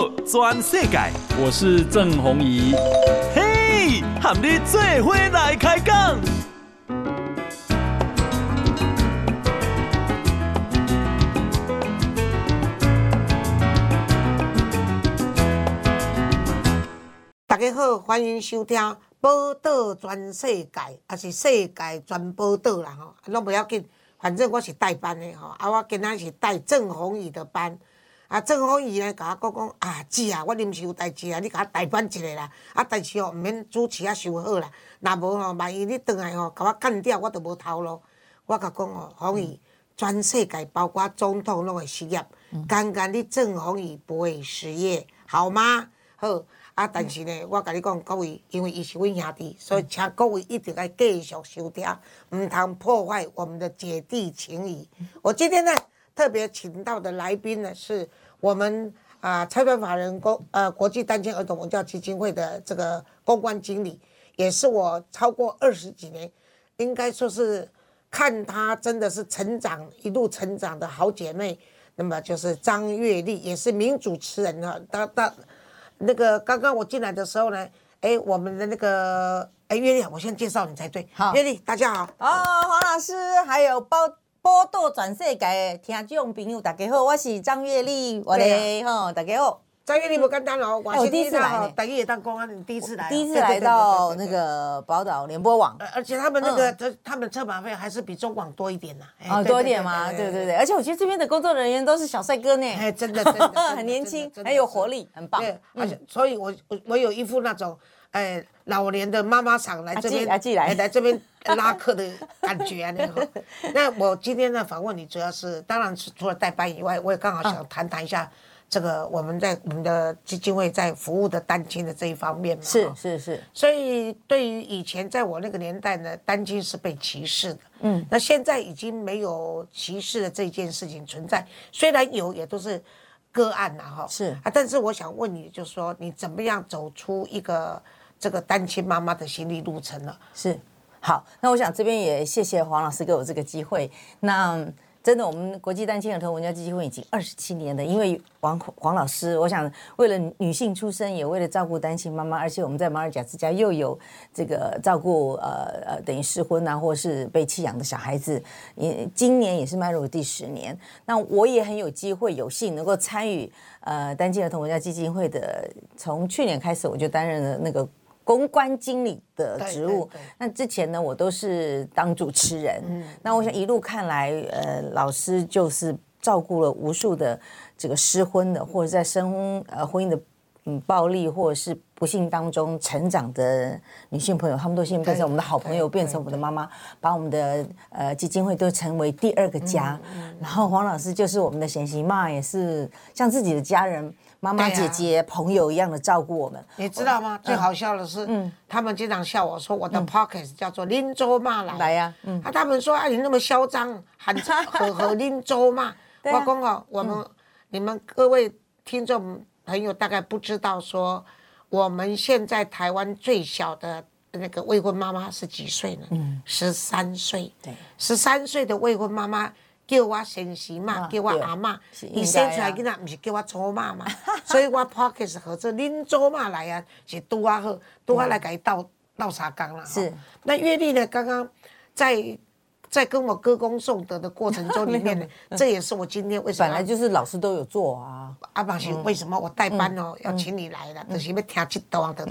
报全世界，我是郑弘仪。嘿，和你做伙来开讲。大家好，欢迎收听《报道全世界》，也是世界全报道啦吼，拢不要紧，反正我是带班的吼，啊，我今仔是带郑弘仪的班。啊，郑弘仪呢，甲我讲讲啊，姐啊，我临时有代志啊，你甲我代班一下啦。啊，但是哦，毋免主持啊，收好啦。若无吼，万一你倒来吼，甲我干掉，我都无头路。我甲讲哦，弘仪，全世界包括总统拢会失业，刚刚你郑弘仪不会失业，好吗？好。啊，但是呢，我甲你讲，各位，因为伊是阮兄弟，所以请各位一定要继续收听，毋通破坏我们的姐弟情谊。我今天呢，特别请到的来宾呢，是我们啊财团法人公呃国际单亲儿童文教基金会的这个公关经理，也是我超过二十几年，应该说是看她真的是成长一路成长的好姐妹。那么就是张月丽，也是名主持人哈，她她那个刚刚我进来的时候呢，哎，我们的那个哎月丽，我先介绍你才对。好，月丽，大家好。哦，黄老师还有包。报道全世界的听众朋友，大家好，我是张月丽，我的吼，大家好。张月丽不简单哦，我第一次来，大家也当公安，你第一次来，第一次来到那个宝岛联播网，而且他们那个，他们车马费还是比中广多一点呐。哦，多一点吗？对对对，而且我觉得这边的工作人员都是小帅哥呢，哎，真的真的很年轻，很 有活力，很棒。对，而且所以我我我有一副那种。哎，老年的妈妈桑来这边，来来来，来这边 拉客的感觉啊，那个。那我今天呢访问你，主要是当然是除了代班以外，我也刚好想谈谈一下这个我们在我们的基金会在服务的单亲的这一方面嘛。是是是。所以对于以前在我那个年代呢，单亲是被歧视的。嗯。那现在已经没有歧视的这件事情存在，虽然有，也都是个案呐，哈。是啊，但是我想问你，就是说你怎么样走出一个。这个单亲妈妈的心理路程了，是好。那我想这边也谢谢黄老师给我这个机会。那真的，我们国际单亲儿童文教基金会已经二十七年了。因为黄黄老师，我想为了女性出身，也为了照顾单亲妈妈，而且我们在马尔甲之家又有这个照顾呃呃等于失婚啊，或是被弃养的小孩子，也今年也是迈入第十年。那我也很有机会有幸能够参与呃单亲儿童文教基金会的，从去年开始我就担任了那个。公关经理的职务，那之前呢，我都是当主持人。嗯，那我想一路看来，呃，老师就是照顾了无数的这个失婚的，或者在生呃婚姻的嗯暴力或者是不幸当中成长的女性朋友，她们都现在变成我们的好朋友，变成我们的妈妈，把我们的呃基金会都成为第二个家。然后黄老师就是我们的贤媳妈，也是像自己的家人。妈妈、姐姐、朋友一样的照顾我们，你知道吗？最好笑的是，嗯。他们经常笑我说我的 p o c k e t 叫做拎州骂来。来呀，啊，他们说啊，你那么嚣张，喊呵呵拎州骂。我公哦，我们你们各位听众朋友大概不知道说，我们现在台湾最小的那个未婚妈妈是几岁呢？嗯，十三岁。对，十三岁的未婚妈妈。叫我贤媳嘛，叫我阿妈，伊生出来囡仔，毋是叫我祖妈嘛，所以我 p o c k e t 合作恁祖妈来啊，是拄啊好，拄啊来给伊斗斗相共啦。是，那月丽呢？刚刚在在跟我歌功颂德的过程中里面 呢，这也是我今天为什么本来就是老师都有做啊。阿宝是为什么我代班哦，要请你来了，就是要听这段的。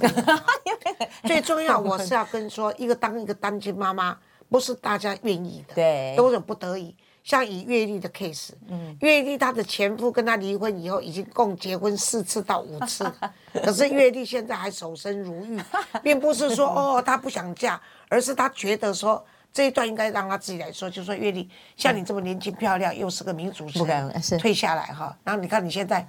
最重要，我是要跟说，一个当一个单亲妈妈，不是大家愿意的，对，都有不得已。像以月丽的 case，嗯，月丽她的前夫跟她离婚以后，已经共结婚四次到五次，可是月丽现在还守身如玉，并不是说哦她不想嫁，而是她觉得说这一段应该让他自己来说，就说月丽像你这么年轻漂亮，又是个名主持人，退下来哈，然后你看你现在。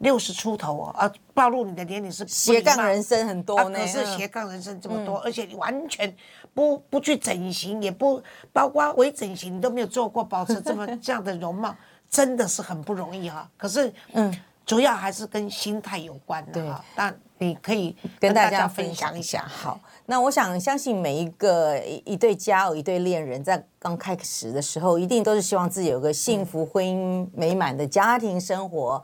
六十出头哦，啊，暴露你的年龄是斜杠人生很多呢，可是斜杠人生这么多，而且你完全不不去整形，也不包括微整形，你都没有做过，保持这么 这样的容貌，真的是很不容易哈。可是，嗯，主要还是跟心态有关的哈。那你可以跟大家分享一下。好，那我想相信每一个一一对家偶、一对恋人，在刚开始的时候，一定都是希望自己有个幸福、婚姻美满的家庭生活。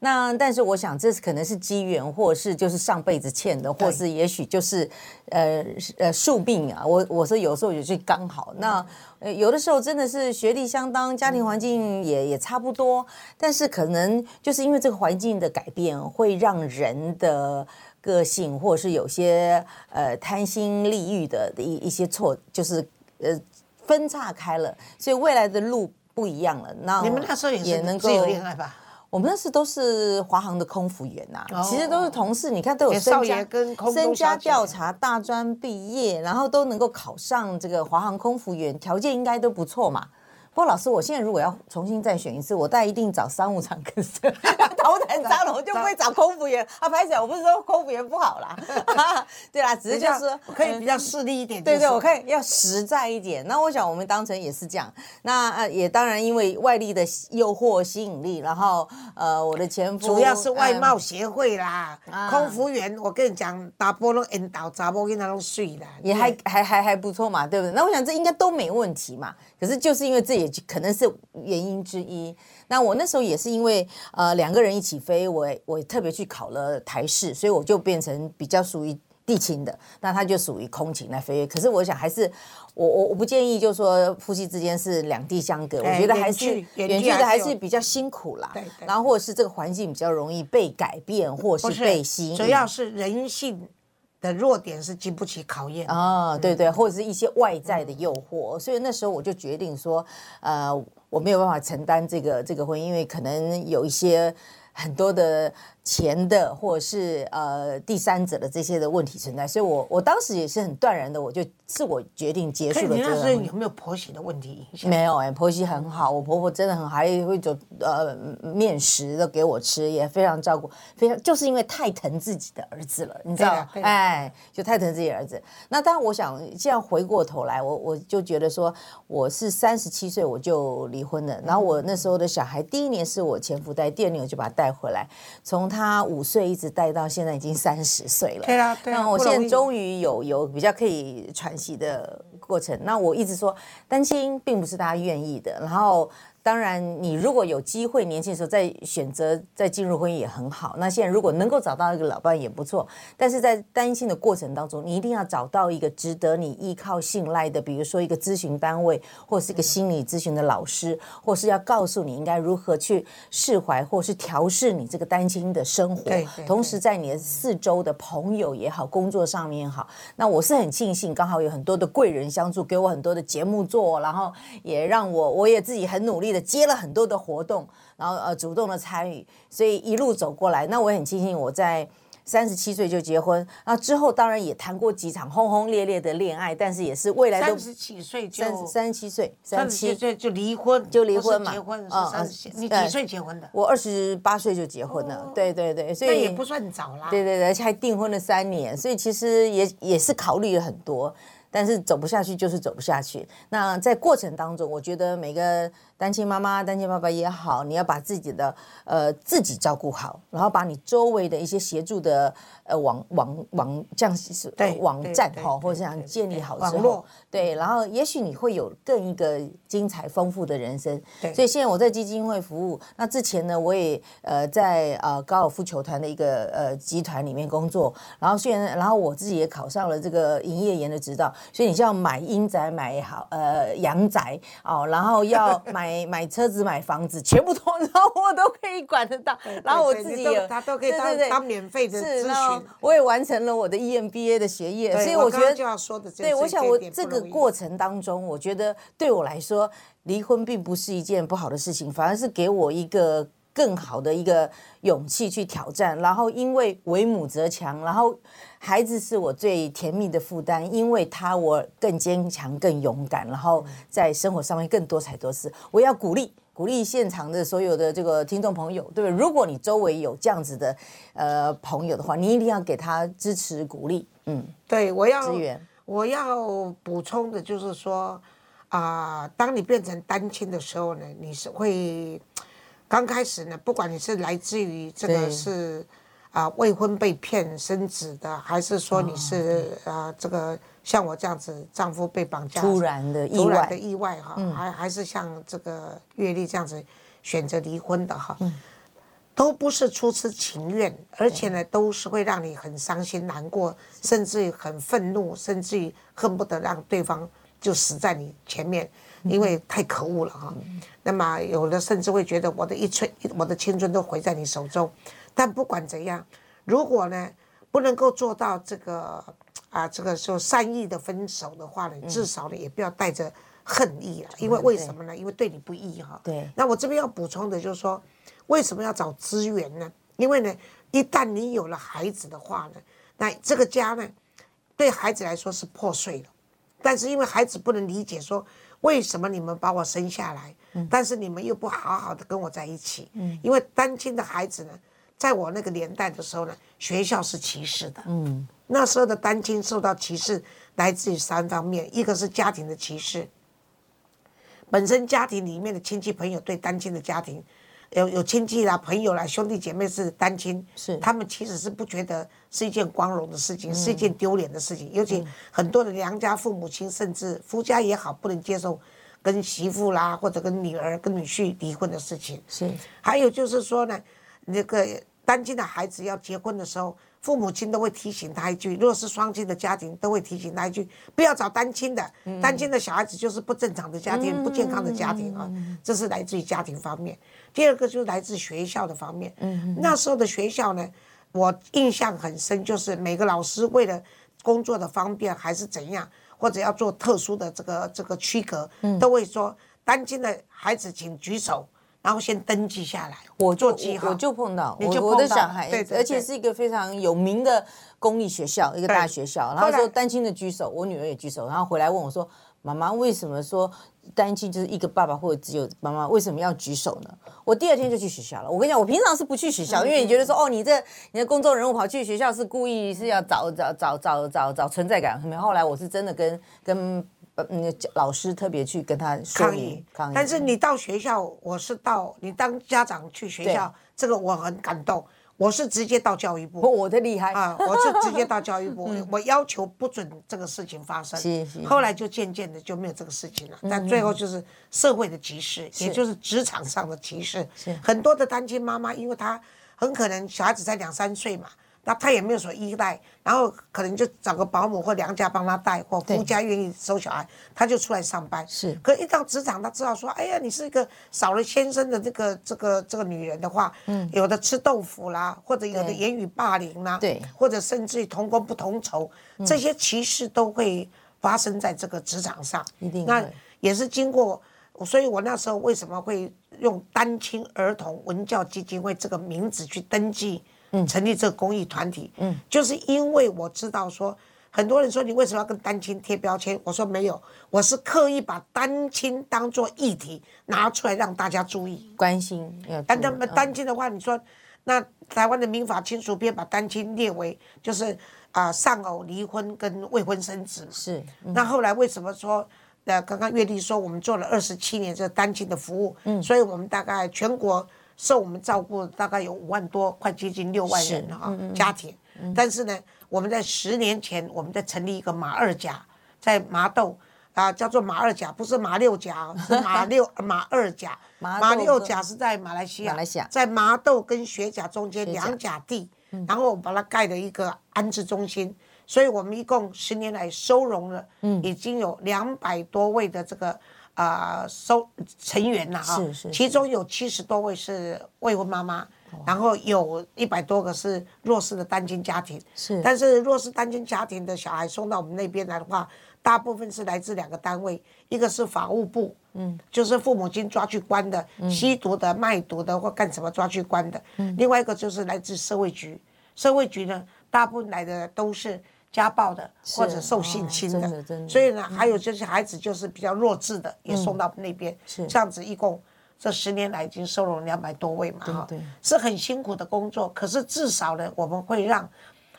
那但是我想，这是可能是机缘，或是就是上辈子欠的，或是也许就是呃呃宿命啊。我我说有时候也是刚好。那呃有的时候真的是学历相当，家庭环境也也差不多，但是可能就是因为这个环境的改变，会让人的个性，或者是有些呃贪心利欲的一一些错，就是呃分岔开了，所以未来的路不一样了。那你们那时候也能够有恋爱吧？我们那时都是华航的空服员呐、啊，哦、其实都是同事，你看都有身家跟身家调查，大专毕业，然后都能够考上这个华航空服员，条件应该都不错嘛。不过老师，我现在如果要重新再选一次，我大概一定找商务舱跟头等舱了，我就不会找空服员啊。拍起来，我不是说空服员不好啦，对啦，只是就是说可以比较势利一点。对对，我可以要实在一点。那我想我们当成也是这样。那呃也当然因为外力的诱惑吸引力，然后呃我的前夫主要是外贸协会啦，空服员我跟你讲，大波拢引导查某囡仔拢睡啦，也还还还还不错嘛，对不对？那我想这应该都没问题嘛。可是就是因为这也可能是原因之一。那我那时候也是因为呃两个人一起飞，我我特别去考了台式，所以我就变成比较属于地勤的，那他就属于空勤来飞。可是我想还是我我我不建议，就是说夫妻之间是两地相隔，我觉得还是远距的还是比较辛苦啦。然后或者是这个环境比较容易被改变，或是被吸引，主要是人性。的弱点是经不起考验啊，对对，或者是一些外在的诱惑，所以那时候我就决定说，呃，我没有办法承担这个这个婚姻，因为可能有一些很多的。钱的，或者是呃第三者的这些的问题存在，所以我我当时也是很断然的，我就自我决定结束了这个。有没有婆媳的问题？没有哎、欸，婆媳很好，我婆婆真的很好，还会做呃面食的给我吃，也非常照顾，非常就是因为太疼自己的儿子了，你知道吗？哎，就太疼自己儿子。那当然，我想这样回过头来，我我就觉得说，我是三十七岁我就离婚了，然后我那时候的小孩，第一年是我前夫带，第二年我就把他带回来，从他。他五岁一直带到现在已经三十岁了，对啊，对啊。那我现在终于有有比较可以喘息的过程。那我一直说担心并不是大家愿意的，然后。当然，你如果有机会年轻的时候再选择再进入婚姻也很好。那现在如果能够找到一个老伴也不错。但是在单亲的过程当中，你一定要找到一个值得你依靠信赖的，比如说一个咨询单位，或是一个心理咨询的老师，或是要告诉你应该如何去释怀，或是调试你这个单亲的生活。对，同时在你的四周的朋友也好，工作上面也好，那我是很庆幸，刚好有很多的贵人相助，给我很多的节目做，然后也让我我也自己很努力的。接了很多的活动，然后呃主动的参与，所以一路走过来，那我也很庆幸我在三十七岁就结婚，那之后当然也谈过几场轰轰烈烈的恋爱，但是也是未来都三十七岁就三三十七岁，三十七岁就离婚，就离婚嘛，结婚是三十七，你几岁结婚的？我二十八岁就结婚了，对对对，所以也不算早啦，对对对，而且还订婚了三年，所以其实也也是考虑了很多，但是走不下去就是走不下去。那在过程当中，我觉得每个。单亲妈妈、单亲爸爸也好，你要把自己的呃自己照顾好，然后把你周围的一些协助的呃网网网这样是网站哈，或者这样建立好之后，对，然后也许你会有更一个精彩丰富的人生。对，所以现在我在基金会服务，那之前呢，我也呃在呃高尔夫球团的一个呃集团里面工作，然后虽然然后我自己也考上了这个营业员的执照，所以你就要买阴宅、买好呃阳宅哦，然后要 买。买买车子、买房子，全部都，然后我都可以管得到。然后我自己也，他都可以当对对对当免费的咨询。我也完成了我的 EMBA 的学业，所以我觉得，就要说的对，我想我这个过程当中，我觉得对我来说，离婚并不是一件不好的事情，反而是给我一个更好的一个勇气去挑战。然后，因为为母则强，然后。孩子是我最甜蜜的负担，因为他我更坚强、更勇敢，然后在生活上面更多彩多姿。我要鼓励鼓励现场的所有的这个听众朋友，对不对？如果你周围有这样子的呃朋友的话，你一定要给他支持鼓励。嗯，对，我要支援。我要补充的就是说啊、呃，当你变成单亲的时候呢，你是会刚开始呢，不管你是来自于这个是。啊，未婚被骗生子的，还是说你是啊，这个像我这样子，丈夫被绑架，突然的意外，突然的意外哈，还还是像这个月丽这样子选择离婚的哈。都不是出自情愿，而且呢，都是会让你很伤心难过，甚至于很愤怒，甚至于恨不得让对方就死在你前面，因为太可恶了哈。那么有的甚至会觉得我的一春，我的青春都毁在你手中。但不管怎样，如果呢不能够做到这个啊，这个说善意的分手的话呢，至少呢也不要带着恨意了，因为为什么呢？因为对你不义哈。对。那我这边要补充的就是说。为什么要找资源呢？因为呢，一旦你有了孩子的话呢，那这个家呢，对孩子来说是破碎了。但是因为孩子不能理解说，为什么你们把我生下来，但是你们又不好好的跟我在一起。嗯。因为单亲的孩子呢，在我那个年代的时候呢，学校是歧视的。嗯。那时候的单亲受到歧视来自于三方面，一个是家庭的歧视，本身家庭里面的亲戚朋友对单亲的家庭。有有亲戚啦、朋友啦、兄弟姐妹是单亲，是他们其实是不觉得是一件光荣的事情，嗯、是一件丢脸的事情。尤其很多的娘家父母亲，甚至夫家也好，不能接受跟媳妇啦或者跟女儿、跟女婿离婚的事情。是，还有就是说呢，那个单亲的孩子要结婚的时候。父母亲都会提醒他一句，如果是双亲的家庭，都会提醒他一句，不要找单亲的，单亲的小孩子就是不正常的家庭，不健康的家庭啊。这是来自于家庭方面。第二个就是来自学校的方面。嗯那时候的学校呢，我印象很深，就是每个老师为了工作的方便还是怎样，或者要做特殊的这个这个区隔，都会说单亲的孩子请举手。然后先登记下来，我做记号，我就碰到，我我的小孩，对，而且是一个非常有名的公立学校，一个大学校。然后说单亲的举手，我女儿也举手，然后回来问我说：“妈妈，为什么说单亲就是一个爸爸或者只有妈妈？为什么要举手呢？”我第二天就去学校了。我跟你讲，我平常是不去学校，因为你觉得说哦，你这你的公众人物跑去学校是故意是要找找找找找找存在感。后来我是真的跟跟。嗯，老师特别去跟他抗议，抗议。但是你到学校，我是到你当家长去学校，这个我很感动。我是直接到教育部，我的厉害啊！我是直接到教育部，我要求不准这个事情发生。后来就渐渐的就没有这个事情了。但最后就是社会的歧视，也就是职场上的歧视。很多的单亲妈妈，因为她很可能小孩子才两三岁嘛。那他也没有所依赖，然后可能就找个保姆或娘家帮他带，或夫家愿意收小孩，他就出来上班。是，可一到职场，他知道说，哎呀，你是一个少了先生的这个这个这个女人的话，嗯，有的吃豆腐啦，或者有的言语霸凌啦，对，或者甚至于同工不同酬，这些歧视都会发生在这个职场上。一定，那也是经过，所以我那时候为什么会用单亲儿童文教基金会这个名字去登记？嗯，成立这个公益团体，嗯，就是因为我知道说，很多人说你为什么要跟单亲贴标签？我说没有，我是刻意把单亲当做议题拿出来让大家注意关心。但那么单亲的话，你说那台湾的民法亲属编把单亲列为就是啊丧偶、离婚跟未婚生子是。那后来为什么说呃刚刚月丽说我们做了二十七年这个单亲的服务，嗯，所以我们大概全国。受我们照顾大概有五万多，快接近六万人了啊，家庭。但是呢，我们在十年前，我们在成立一个马二甲，在麻豆啊，叫做马二甲，不是马六甲，是马六马二甲。马六甲是在马来西亚，马来西亚在麻豆跟雪甲中间两甲地，然后我们把它盖了一个安置中心，所以我们一共十年来收容了，已经有两百多位的这个。啊、呃，收成员呐，哈，其中有七十多位是未婚妈妈，然后有一百多个是弱势的单亲家庭。是，但是弱势单亲家庭的小孩送到我们那边来的话，大部分是来自两个单位，一个是法务部，嗯，就是父母亲抓去关的，嗯、吸毒的、卖毒的或干什么抓去关的。嗯，另外一个就是来自社会局，社会局呢，大部分来的都是。家暴的或者受性侵的，所以呢，还有这些孩子就是比较弱智的，也送到那边。是这样子，一共这十年来已经收容两百多位嘛，哈，是很辛苦的工作。可是至少呢，我们会让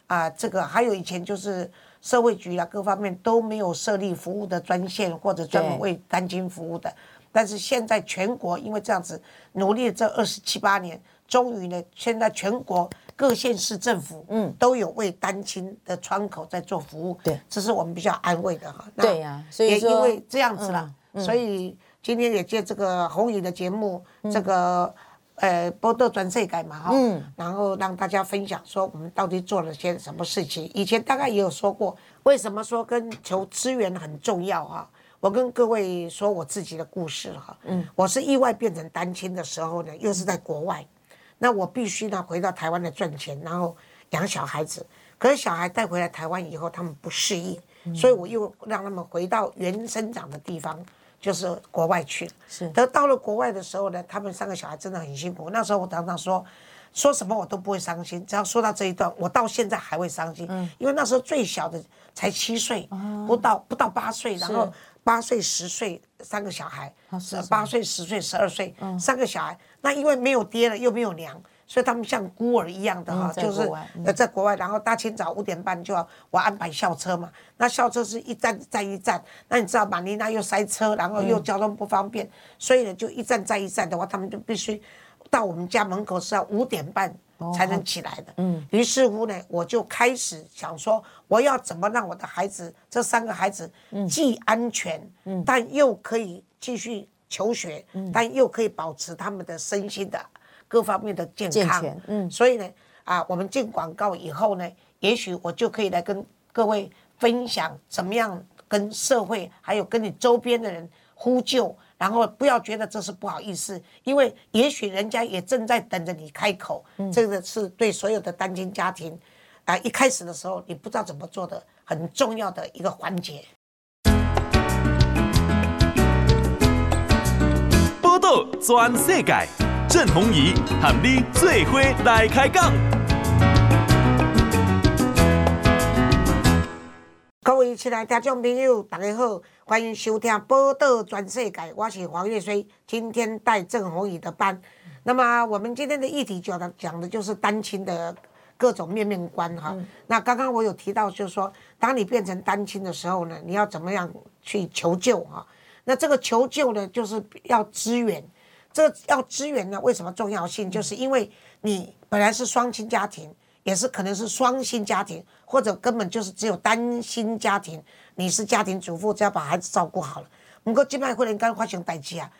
啊，这个还有以前就是社会局啊，各方面都没有设立服务的专线或者专门为单亲服务的。但是现在全国因为这样子努力这二十七八年，终于呢，现在全国。各县市政府嗯都有为单亲的窗口在做服务，对，这是我们比较安慰的哈。对呀，所以也因为这样子了，所以今天也借这个红影的节目，这个呃波多转世改嘛哈，嗯，然后让大家分享说我们到底做了些什么事情。以前大概也有说过，为什么说跟求资源很重要哈？我跟各位说我自己的故事哈，嗯，我是意外变成单亲的时候呢，又是在国外，那我必须呢回到台湾来赚钱，然后养小孩子。可是小孩带回来台湾以后，他们不适应，嗯、所以我又让他们回到原生长的地方，就是国外去了。是，等到了国外的时候呢，他们三个小孩真的很辛苦。那时候我常常说，说什么我都不会伤心，只要说到这一段，我到现在还会伤心。嗯，因为那时候最小的才七岁，哦、不到不到八岁，然后八岁十岁三个小孩，八岁十岁十二岁三个小孩，那因为没有爹了，又没有娘。所以他们像孤儿一样的哈，就是呃在国外，然后大清早五点半就要我安排校车嘛。那校车是一站再一站，那你知道马尼拉又塞车，然后又交通不方便，所以呢就一站再一站的话，他们就必须到我们家门口是要五点半才能起来的。嗯，于是乎呢，我就开始想说，我要怎么让我的孩子这三个孩子既安全，但又可以继续求学，但又可以保持他们的身心的。各方面的健康，嗯，所以呢，啊，我们进广告以后呢，也许我就可以来跟各位分享怎么样跟社会还有跟你周边的人呼救，然后不要觉得这是不好意思，因为也许人家也正在等着你开口，嗯，这个是对所有的单亲家庭，啊，一开始的时候你不知道怎么做的很重要的一个环节。报道全世界。郑弘仪和你做伙来开讲。各位亲爱的听众朋友，大家好，欢迎收听《报道全世界》，我是黄月水，今天带郑宏宇的班。那么我们今天的议题讲的讲的就是单亲的各种面面观哈。嗯、那刚刚我有提到，就是说，当你变成单亲的时候呢，你要怎么样去求救哈？那这个求救呢，就是要支援。这个要支援呢？为什么重要性？就是因为你本来是双亲家庭，也是可能是双薪家庭，或者根本就是只有单薪家庭。你是家庭主妇，只要把孩子照顾好了。不过，金牌会员刚发生代志啊，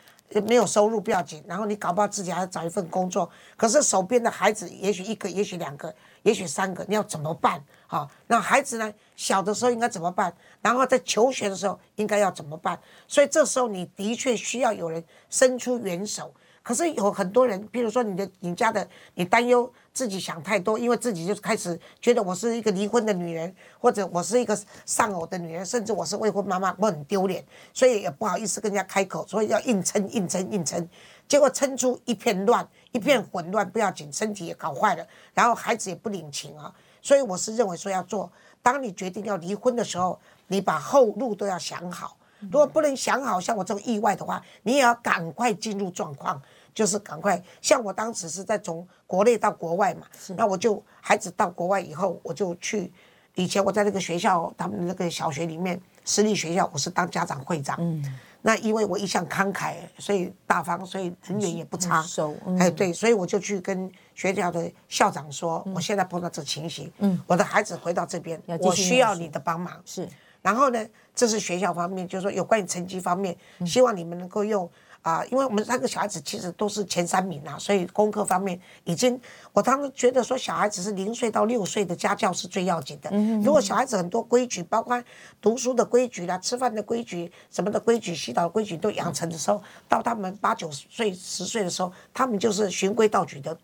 没有收入不要紧，然后你搞不好自己还要找一份工作。可是手边的孩子，也许一个，也许两个，也许三个，你要怎么办？好，那孩子呢？小的时候应该怎么办？然后在求学的时候应该要怎么办？所以这时候你的确需要有人伸出援手。可是有很多人，比如说你的、你家的，你担忧自己想太多，因为自己就开始觉得我是一个离婚的女人，或者我是一个丧偶的女人，甚至我是未婚妈妈，我很丢脸，所以也不好意思跟人家开口，所以要硬撑、硬撑、硬撑，结果撑出一片乱、一片混乱，不要紧，身体也搞坏了，然后孩子也不领情啊。所以我是认为说要做，当你决定要离婚的时候，你把后路都要想好。如果不能想好，像我这种意外的话，你也要赶快进入状况，就是赶快。像我当时是在从国内到国外嘛，那我就孩子到国外以后，我就去。以前我在那个学校，他们那个小学里面，私立学校，我是当家长会长。嗯。那因为我一向慷慨，所以大方，所以人缘也不差。收，哎，对，所以我就去跟学校的校长说，我现在碰到这情形，嗯，我的孩子回到这边，我需要你的帮忙。是，然后呢，这是学校方面，就是说有关于成绩方面，希望你们能够用。啊，因为我们三个小孩子其实都是前三名啊，所以功课方面已经，我当时觉得说小孩子是零岁到六岁的家教是最要紧的。嗯，如果小孩子很多规矩，包括读书的规矩啦、吃饭的规矩、什么的规矩、洗澡的规矩都养成的时候，到他们八九岁、十岁的时候，他们就是循规蹈矩的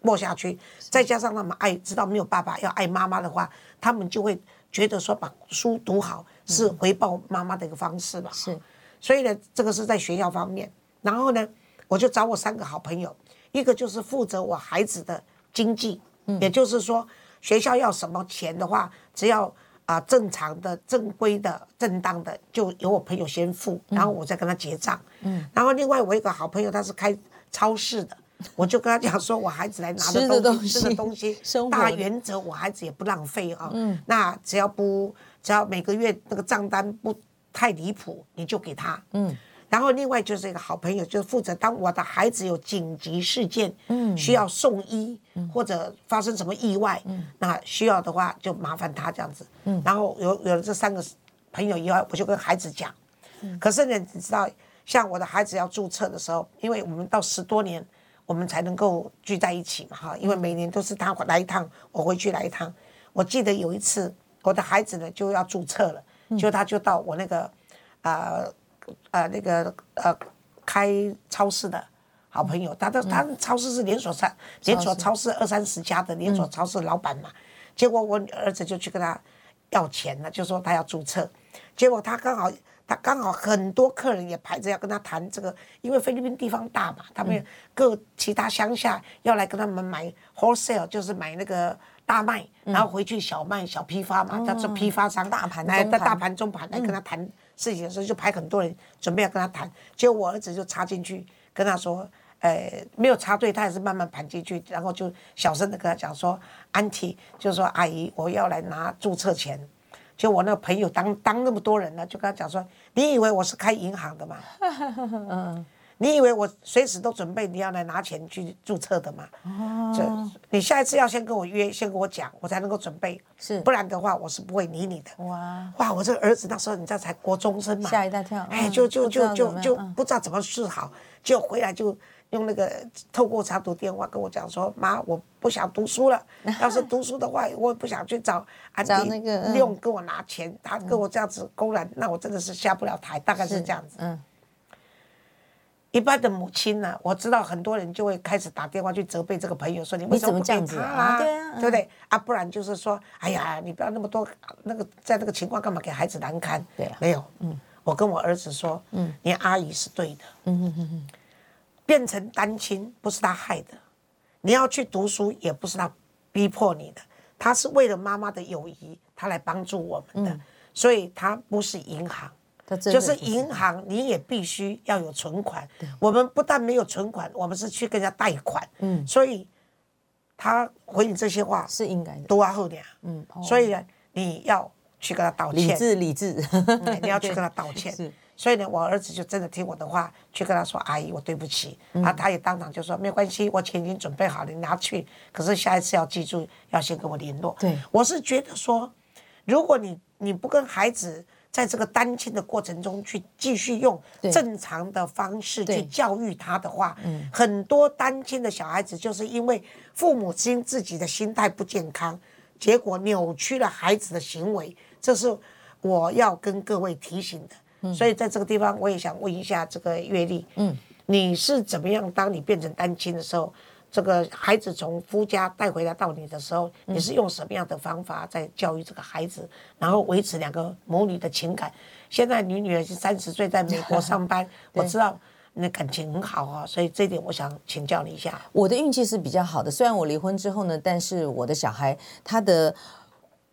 过下去。再加上他们爱知道没有爸爸要爱妈妈的话，他们就会觉得说把书读好是回报妈妈的一个方式吧。是。所以呢，这个是在学校方面。然后呢，我就找我三个好朋友，一个就是负责我孩子的经济，嗯，也就是说学校要什么钱的话，只要啊、呃、正常的、正规的、正当的，就由我朋友先付，然后我再跟他结账。嗯。然后另外我一个好朋友他是开超市的，我就跟他讲说，我孩子来拿的东西、吃的东西，东西大原则我孩子也不浪费啊。嗯。那只要不只要每个月那个账单不。太离谱，你就给他。嗯，然后另外就是一个好朋友，就是负责当我的孩子有紧急事件，嗯，需要送医，嗯，或者发生什么意外，嗯，那需要的话就麻烦他这样子。嗯，然后有有了这三个朋友以后，我就跟孩子讲。嗯，可是呢，你知道，像我的孩子要注册的时候，因为我们到十多年，我们才能够聚在一起嘛哈，因为每年都是他来一趟，我回去来一趟。我记得有一次，我的孩子呢就要注册了，就他就到我那个，呃呃那个呃开超市的好朋友，他的他超市是连锁超连锁超市二三十家的连锁超市老板嘛，结果我儿子就去跟他要钱了，就说他要注册，结果他刚好。他刚好很多客人也排着要跟他谈这个，因为菲律宾地方大嘛，他们各其他乡下要来跟他们买 wholesale，就是买那个大卖，然后回去小卖小批发嘛，他做批发商，大盘来在大盘中盘来跟他谈事情的时候，就排很多人准备要跟他谈，结果我儿子就插进去跟他说，呃，没有插队，他也是慢慢盘进去，然后就小声的跟他讲说，Auntie，就是说阿姨，我要来拿注册钱。就我那个朋友当当那么多人呢，就跟他讲说：“你以为我是开银行的吗？你以为我随时都准备你要来拿钱去注册的吗？哦，你下一次要先跟我约，先跟我讲，我才能够准备。是，不然的话我是不会理你的。哇哇，我这个儿子那时候你知道才国中生嘛，吓一大跳，哎，就就就就就不知道怎么治好，就回来就。”用那个透过长途电话跟我讲说，妈，我不想读书了。要是读书的话，我也不想去找安迪用跟我拿钱。他跟我这样子公然，那我真的是下不了台。大概是这样子。嗯。一般的母亲呢，我知道很多人就会开始打电话去责备这个朋友，说你为什么不这样子啊？对啊，对不对？啊，不然就是说，哎呀，你不要那么多那个，在那个情况干嘛给孩子难堪？对，没有。嗯。我跟我儿子说，嗯，你阿姨是对的。嗯嗯嗯嗯。变成单亲不是他害的，你要去读书也不是他逼迫你的，他是为了妈妈的友谊，他来帮助我们的，嗯、所以他不是银行，是就是银行你也必须要有存款。我们不但没有存款，我们是去跟人家贷款。嗯，所以他回你这些话是应该的，多啊后点。嗯，所以呢，你要去跟他道歉，理智理智，你要去跟他道歉。是。所以呢，我儿子就真的听我的话，去跟他说：“阿姨，我对不起。嗯”啊，他也当场就说：“没关系，我钱已经准备好了，你拿去。可是下一次要记住，要先跟我联络。”对，我是觉得说，如果你你不跟孩子在这个单亲的过程中去继续用正常的方式去教育他的话，很多单亲的小孩子就是因为父母亲自己的心态不健康，结果扭曲了孩子的行为。这是我要跟各位提醒的。所以在这个地方，我也想问一下这个月丽，嗯，你是怎么样？当你变成单亲的时候，这个孩子从夫家带回来到你的时候，你是用什么样的方法在教育这个孩子，然后维持两个母女的情感？现在你女儿是三十岁，在美国 上班，我知道你的感情很好啊，所以这一点我想请教你一下。我的运气是比较好的，虽然我离婚之后呢，但是我的小孩他的。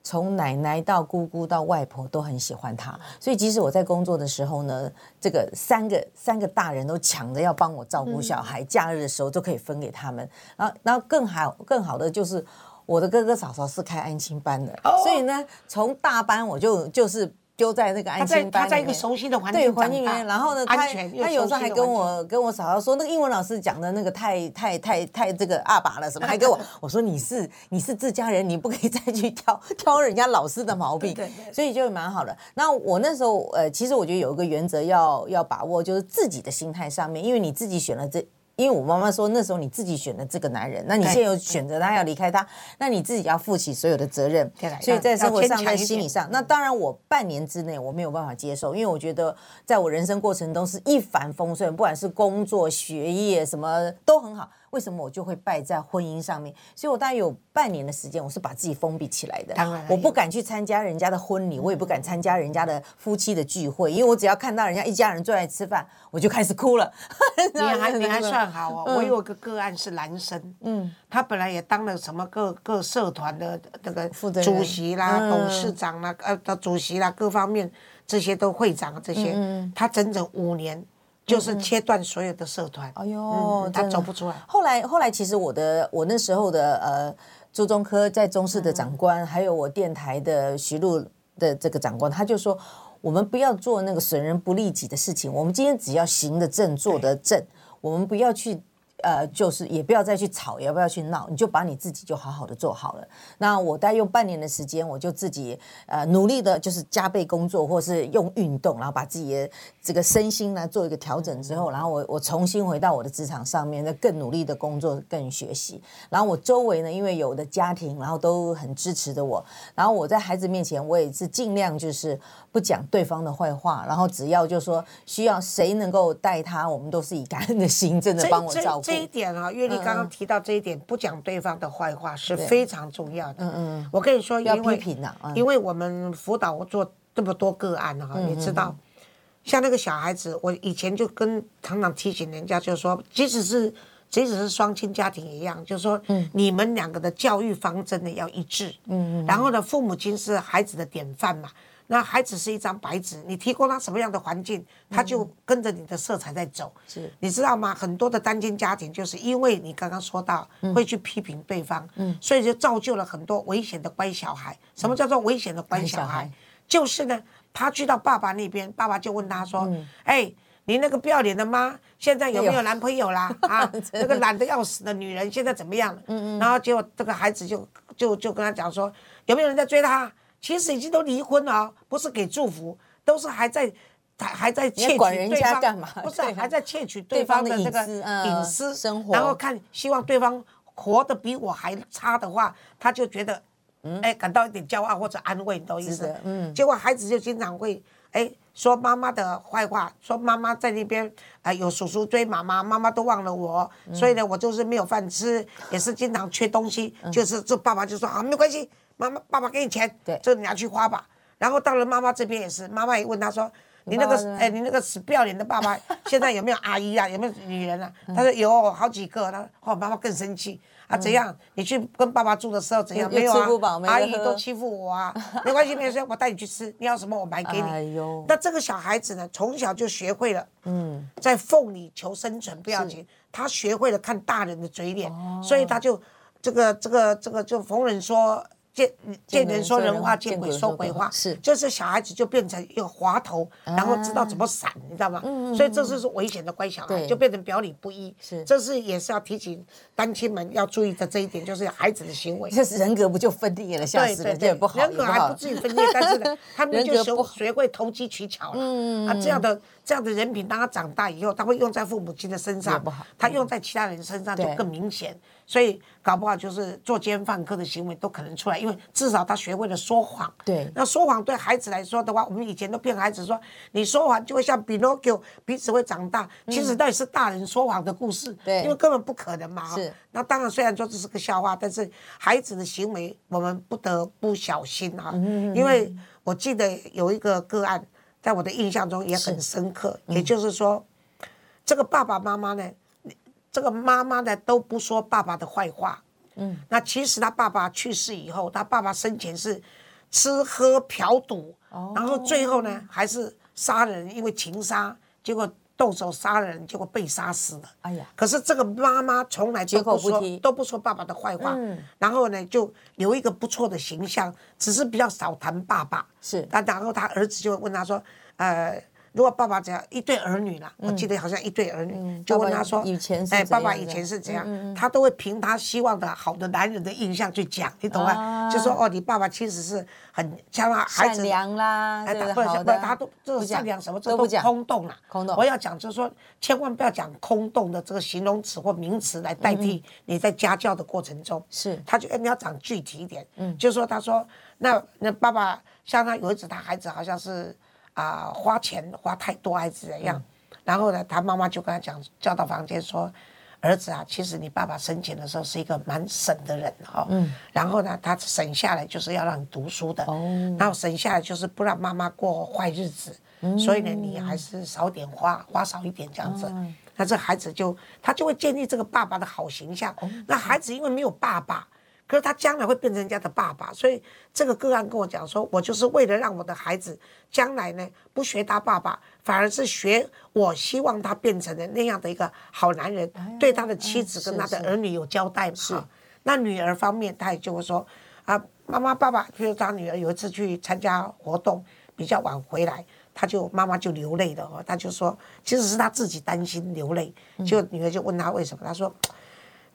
从奶奶到姑姑到外婆都很喜欢他，所以即使我在工作的时候呢，这个三个三个大人都抢着要帮我照顾小孩，假日的时候都可以分给他们。然后，然后更好更好的就是我的哥哥嫂嫂是开安亲班的，所以呢，从大班我就就是。丢在那个安心班，他在一个熟悉的环境对环境里面，然后呢，他他有时候还跟我跟我嫂嫂说，那个英文老师讲的那个太太太太这个阿爸了什么，还跟我 我说你是你是自家人，你不可以再去 挑挑人家老师的毛病，对，所以就蛮好的。那我那时候呃，其实我觉得有一个原则要要把握，就是自己的心态上面，因为你自己选了这。因为我妈妈说，那时候你自己选了这个男人，那你现在有选择他要离开他，那你自己要负起所有的责任。所以在生活上，在心理上，那当然我半年之内我没有办法接受，因为我觉得在我人生过程中是一帆风顺，不管是工作、学业什么都很好。为什么我就会败在婚姻上面？所以我大概有半年的时间，我是把自己封闭起来的。当然，我不敢去参加人家的婚礼，我也不敢参加人家的夫妻的聚会，因为我只要看到人家一家人坐在吃饭，我就开始哭了。你还你还算好哦，我有个个案是男生，嗯，他本来也当了什么各各社团的那个主席啦、董事长啦、呃的主席啦，各方面这些都会长这些，他整整五年。就是切断所有的社团，哎呦、嗯，他走不出来。后来，后来其实我的我那时候的呃，朱中科在中视的长官，嗯、还有我电台的徐璐的这个长官，他就说，我们不要做那个损人不利己的事情。我们今天只要行得正，坐得正，我们不要去呃，就是也不要再去吵，也不要去闹，你就把你自己就好好的做好了。那我大概用半年的时间，我就自己呃努力的，就是加倍工作，或是用运动，然后把自己的这个身心呢做一个调整之后，然后我我重新回到我的职场上面，再更努力的工作，更学习。然后我周围呢，因为有的家庭，然后都很支持着我，然后我在孩子面前，我也是尽量就是不讲对方的坏话，然后只要就说需要谁能够带他，我们都是以感恩的心，真的帮我照顾。这一点啊，月丽刚刚提到这一点，嗯、不讲对方的坏话是非常重要的。嗯嗯，我跟你说，因为要批评、啊、因为我们辅导做这么多个案哈、啊，你、嗯、知道，像那个小孩子，我以前就跟常常提醒人家，就是说，即使是即使是双亲家庭一样，就是说，嗯、你们两个的教育方针呢要一致。嗯嗯，然后呢，父母亲是孩子的典范嘛。那孩子是一张白纸，你提供他什么样的环境，他就跟着你的色彩在走。是，你知道吗？很多的单亲家庭就是因为你刚刚说到会去批评对方，所以就造就了很多危险的乖小孩。什么叫做危险的乖小孩？就是呢，他去到爸爸那边，爸爸就问他说：“哎，你那个不要脸的妈，现在有没有男朋友啦？啊，那个懒得要死的女人现在怎么样？”嗯嗯。然后结果这个孩子就就就跟他讲说：“有没有人在追他？”其实已经都离婚了，不是给祝福，都是还在还还在窃取对方，不是还在窃取对方的这个隐私生活，然后看希望对方活得比我还差的话，他就觉得哎感到一点骄傲或者安慰，你懂意思？嗯。结果孩子就经常会哎说妈妈的坏话，说妈妈在那边啊有叔叔追妈妈，妈妈都忘了我，所以呢我就是没有饭吃，也是经常缺东西，就是这爸爸就说啊没关系。妈妈，爸爸给你钱，对，这你要去花吧。然后到了妈妈这边也是，妈妈也问他说：“你那个，哎，你那个死不要脸的爸爸，现在有没有阿姨啊？有没有女人啊？”他说有好几个。他说：“哦，妈妈更生气啊，怎样？你去跟爸爸住的时候怎样？没有啊，阿姨都欺负我啊。没关系，没事，我带你去吃，你要什么我买给你。哎呦，那这个小孩子呢，从小就学会了，嗯，在缝里求生存不要紧，他学会了看大人的嘴脸，所以他就这个这个这个就逢人说。见见人说人话，见鬼说鬼话，是就是小孩子就变成一个滑头，然后知道怎么闪，你知道吗？所以这就是危险的乖小孩，就变成表里不一。是，这是也是要提醒单亲们要注意的这一点，就是孩子的行为。这是人格不就分裂了？对对对，不好，人格还不至于分裂，但是呢，他们就学学会投机取巧了。啊，这样的这样的人品，当他长大以后，他会用在父母亲的身上，他用在其他人身上就更明显。所以搞不好就是作奸犯科的行为都可能出来，因为至少他学会了说谎。对，那说谎对孩子来说的话，我们以前都骗孩子说，你说谎就会像 Pinocchio 鼻子会长大，其实那也是大人说谎的故事。对，因为根本不可能嘛。是。那当然，虽然说这是个笑话，但是孩子的行为我们不得不小心哈。嗯。因为我记得有一个个案，在我的印象中也很深刻，也就是说，这个爸爸妈妈呢。这个妈妈呢都不说爸爸的坏话，嗯，那其实他爸爸去世以后，他爸爸生前是吃喝嫖赌，哦，然后最后呢还是杀人，因为情杀，结果动手杀人，结果被杀死了。哎呀，可是这个妈妈从来都不说不都不说爸爸的坏话，嗯，然后呢就留一个不错的形象，只是比较少谈爸爸。是，但然后他儿子就问他说，呃。如果爸爸只要一对儿女了，我记得好像一对儿女，就问他说：“哎，爸爸以前是怎样？”他都会凭他希望的好的男人的印象去讲，你懂吗？就说：“哦，你爸爸其实是很像他孩子善良啦，对不对？他都这是善良什么这都空洞了。空洞。我要讲就是说，千万不要讲空洞的这个形容词或名词来代替你在家教的过程中。是，他就你要讲具体一点。嗯，就说他说那那爸爸像他有一次他孩子好像是。啊，花钱花太多还是怎样？嗯、然后呢，他妈妈就跟他讲，叫到房间说：“儿子啊，其实你爸爸生前的时候是一个蛮省的人哈。哦嗯、然后呢，他省下来就是要让你读书的，哦、然后省下来就是不让妈妈过坏日子。嗯、所以呢，你还是少点花，花少一点这样子。嗯、那这孩子就他就会建立这个爸爸的好形象。哦、那孩子因为没有爸爸。可是他将来会变成人家的爸爸，所以这个个案跟我讲说，我就是为了让我的孩子将来呢不学他爸爸，反而是学我希望他变成的那样的一个好男人，对他的妻子跟他的儿女有交代嘛。是。那女儿方面，他也就会说啊，妈妈爸爸，比如他女儿有一次去参加活动，比较晚回来。他就妈妈就流泪了哦，他就说，其实是他自己担心流泪，就女儿就问他为什么，他说。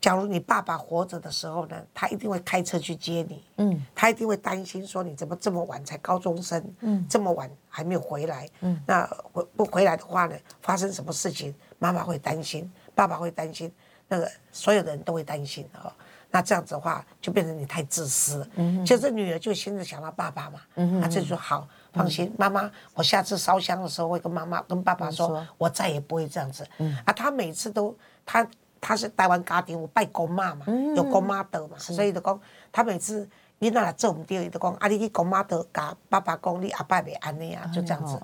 假如你爸爸活着的时候呢，他一定会开车去接你。嗯，他一定会担心说你怎么这么晚才高中生，嗯，这么晚还没有回来。嗯，那回不回来的话呢，发生什么事情，妈妈会担心，爸爸会担心，那个所有的人都会担心哦。那这样子的话，就变成你太自私了。嗯，就是女儿就先是想到爸爸嘛。嗯，他就说好，放心，妈妈，我下次烧香的时候会跟妈妈跟爸爸说，我再也不会这样子。嗯，啊，他每次都他。他是台湾家庭有拜公妈嘛，有公妈德嘛，所以就讲他每次你那来做唔对，就讲啊，你去公妈德甲爸爸讲，你阿爸未安尼啊，就这样子。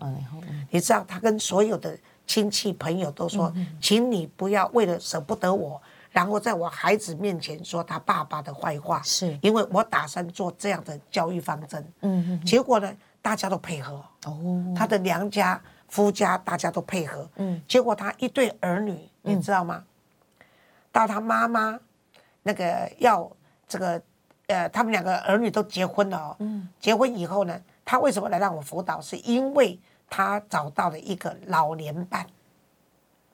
你知道他跟所有的亲戚朋友都说，请你不要为了舍不得我，然后在我孩子面前说他爸爸的坏话，是因为我打算做这样的教育方针。嗯，结果呢，大家都配合。哦，他的娘家夫家大家都配合。嗯，结果他一对儿女，你知道吗？到他妈妈那个要这个呃，他们两个儿女都结婚了哦。嗯。结婚以后呢，他为什么来让我辅导？是因为他找到了一个老年伴。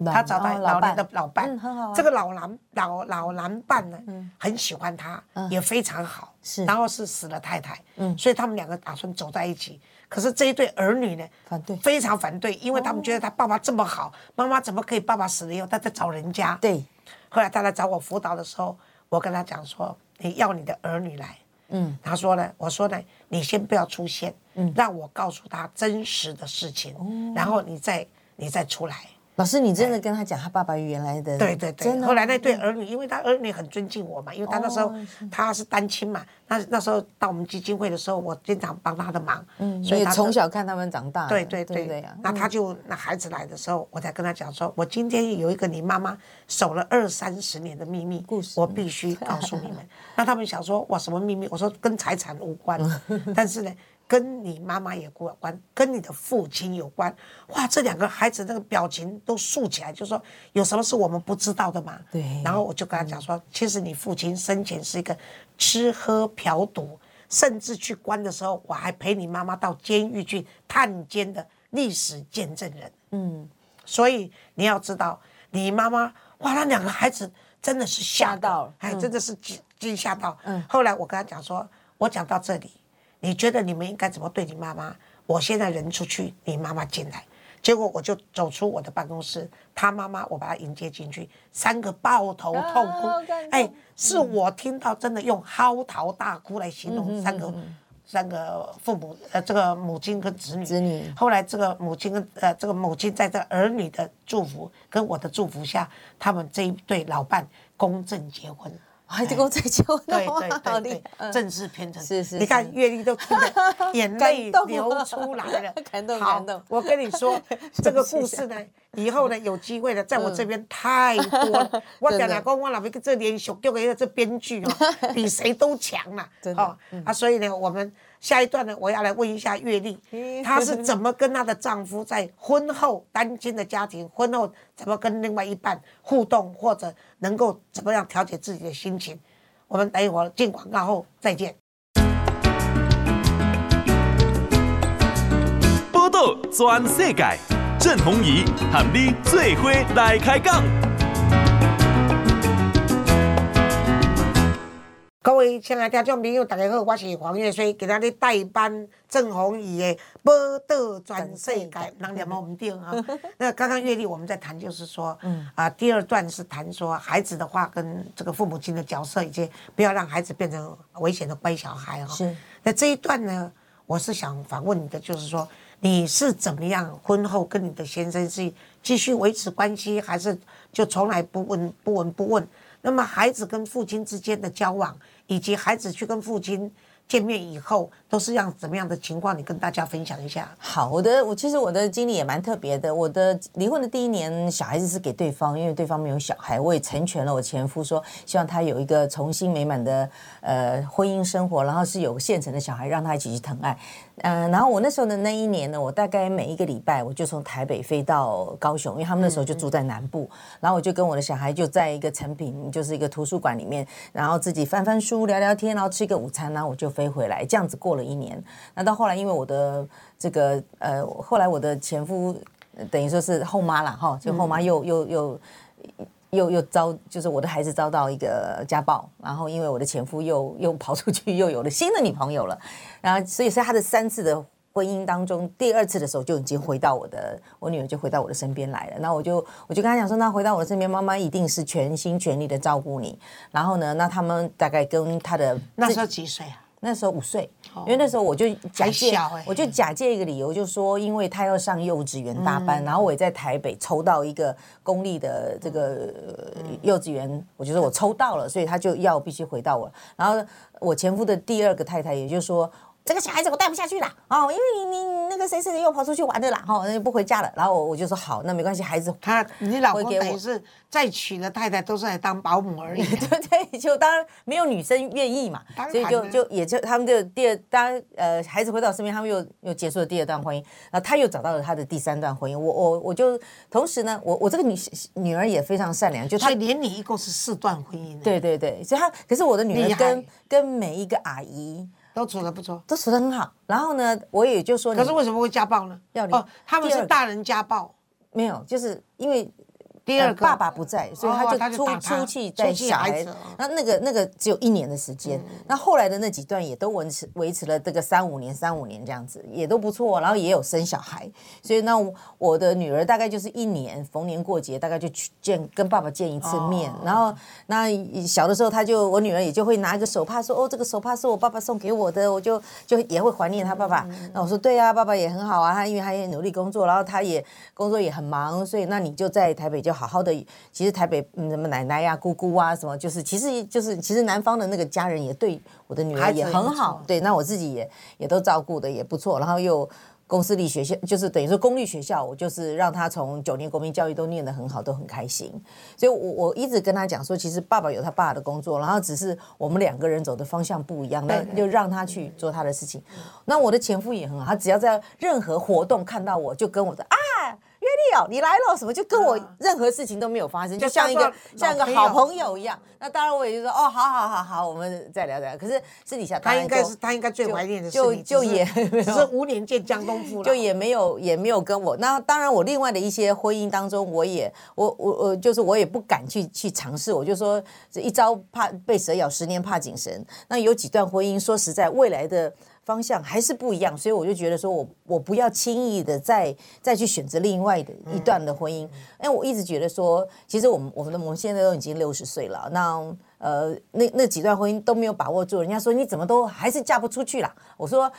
他找到老年的老伴。很好。这个老男老老男伴呢，很喜欢他，也非常好。是。然后是死了太太。嗯。所以他们两个打算走在一起。可是这一对儿女呢，反对，非常反对，因为他们觉得他爸爸这么好，妈妈怎么可以爸爸死了以后他在找人家？对。后来他来找我辅导的时候，我跟他讲说：“你要你的儿女来。”嗯，他说呢，我说呢，你先不要出现，嗯，让我告诉他真实的事情，然后你再你再出来。老师，你真的跟他讲他爸爸原来的？对对对。后来那对儿女，因为他儿女很尊敬我嘛，因为他那时候他是单亲嘛，那那时候到我们基金会的时候，我经常帮他的忙。嗯，所以从小看他们长大。对对对。那他就那孩子来的时候，我才跟他讲说，我今天有一个你妈妈守了二三十年的秘密故事，我必须告诉你们。那他们想说，哇，什么秘密？我说跟财产无关，但是呢。跟你妈妈也有关，跟你的父亲有关。哇，这两个孩子那个表情都竖起来，就说有什么是我们不知道的吗？对。然后我就跟他讲说，其实你父亲生前是一个吃喝嫖赌，甚至去关的时候，我还陪你妈妈到监狱去探监的历史见证人。嗯。所以你要知道，你妈妈哇，那两个孩子真的是吓到了，哎，真的是惊惊吓到。嗯。后来我跟他讲说，我讲到这里。你觉得你们应该怎么对你妈妈？我现在人出去，你妈妈进来，结果我就走出我的办公室，他妈妈我把他迎接进去，三个抱头痛哭，哎，是我听到真的用嚎啕大哭来形容三个三个父母呃，这个母亲跟子女。子女。后来这个母亲跟呃这个母亲在这儿女的祝福跟我的祝福下，他们这一对老伴公证结婚。还是公证结婚，对对对对，正式编成。是是，你看月丽都听得 眼泪流出来了，感动感动。我跟你说 这个故事呢，以后呢有机会呢，在我这边太多了。我讲讲讲，我老妹这连续丢给这编剧哦，比谁都强了。哦啊，所以呢，我们。下一段呢，我要来问一下月丽，她是怎么跟她的丈夫在婚后单亲的家庭，婚后怎么跟另外一半互动，或者能够怎么样调节自己的心情？我们等一会儿进广告后再见。报道全世界，郑弘仪和你最伙来开讲。各位亲爱的听众朋友，大家好，我是黄月水，给大家代班郑弘仪的报道全世界，能念吗？我们定啊。那刚刚月丽我们在谈，就是说，嗯啊，第二段是谈说孩子的话跟这个父母亲的角色，以及不要让孩子变成危险的乖小孩哈。是。那这一段呢，我是想反问你的，就是说你是怎么样婚后跟你的先生是继续维持关系，还是就从来不问不闻不问？那么孩子跟父亲之间的交往，以及孩子去跟父亲见面以后，都是让怎么样的情况？你跟大家分享一下。好，我的我其实我的经历也蛮特别的。我的离婚的第一年，小孩子是给对方，因为对方没有小孩，我也成全了我前夫，说希望他有一个重新美满的呃婚姻生活，然后是有现成的小孩，让他一起去疼爱。嗯，然后我那时候的那一年呢，我大概每一个礼拜我就从台北飞到高雄，因为他们那时候就住在南部，嗯、然后我就跟我的小孩就在一个成品，就是一个图书馆里面，然后自己翻翻书、聊聊天，然后吃一个午餐，然后我就飞回来，这样子过了一年。那到后来，因为我的这个呃，后来我的前夫等于说是后妈了哈，就后妈又、嗯、又又又又遭，就是我的孩子遭到一个家暴，然后因为我的前夫又又跑出去，又有了新的女朋友了。然后，所以是他的三次的婚姻当中，第二次的时候就已经回到我的，我女儿就回到我的身边来了。那我就我就跟他讲说，那回到我的身边，妈妈一定是全心全力的照顾你。然后呢，那他们大概跟他的那时候几岁啊？那时候五岁，因为那时候我就假借，欸、我就假借一个理由，就说因为他要上幼稚园大班，嗯、然后我也在台北抽到一个公立的这个幼稚园，我就说我抽到了，所以他就要必须回到我。然后我前夫的第二个太太，也就是说。这个小孩子我带不下去了哦，因为你你那个谁谁谁又跑出去玩的啦，哈，那就不回家了。然后我我就说好，那没关系，孩子他你老公等于是再娶了太太都是来当保姆而已，对对，就当然没有女生愿意嘛，所以就就也就他们就第二当呃孩子回到身边，他们又又结束了第二段婚姻，然后他又找到了他的第三段婚姻。我我我就同时呢，我我这个女女儿也非常善良，就她连你一共是四段婚姻，对对对，所以她可是我的女儿跟跟每一个阿姨。都处的不错，都处得很好。然后呢，我也就说，可是为什么会家暴呢？要哦，他们是大人家暴，没有，就是因为。第二个爸爸不在，所以他就出出去带小孩。那那个那个只有一年的时间。那后来的那几段也都维持维持了这个三五年三五年这样子，也都不错。然后也有生小孩，所以那我的女儿大概就是一年逢年过节大概就去见跟爸爸见一次面。然后那小的时候，他就我女儿也就会拿一个手帕说：“哦，这个手帕是我爸爸送给我的。”我就就也会怀念他爸爸。那我说：“对啊，爸爸也很好啊，他因为他也努力工作，然后他也工作也很忙，所以那你就在台北就。”好好的，其实台北嗯，什么奶奶呀、啊、姑姑啊，什么就是，其实就是，其实南方的那个家人也对我的女儿也很好，对，那我自己也也都照顾的也不错，然后又公私立学校，就是等于说公立学校，我就是让他从九年国民教育都念得很好，都很开心，所以我我一直跟他讲说，其实爸爸有他爸爸的工作，然后只是我们两个人走的方向不一样，那就让他去做他的事情。那我的前夫也很好，他只要在任何活动看到我就跟我说啊。月丽哦，你来了，什么就跟我任何事情都没有发生，就像一个像一个好朋友一样。那当然我也就说哦，好好好好，我们再聊聊。可是私底下他应该是他应该最怀念的，就就也只是无年见江东父了，就也没有也没有跟我。那当然我另外的一些婚姻当中，我也我我我就是我也不敢去去尝试。我就说这一朝怕被蛇咬，十年怕井绳。那有几段婚姻，说实在，未来的。方向还是不一样，所以我就觉得说我，我我不要轻易的再再去选择另外的一段的婚姻。因为我一直觉得说，其实我们我们的我们现在都已经六十岁了，那呃那那几段婚姻都没有把握住，人家说你怎么都还是嫁不出去啦？我说。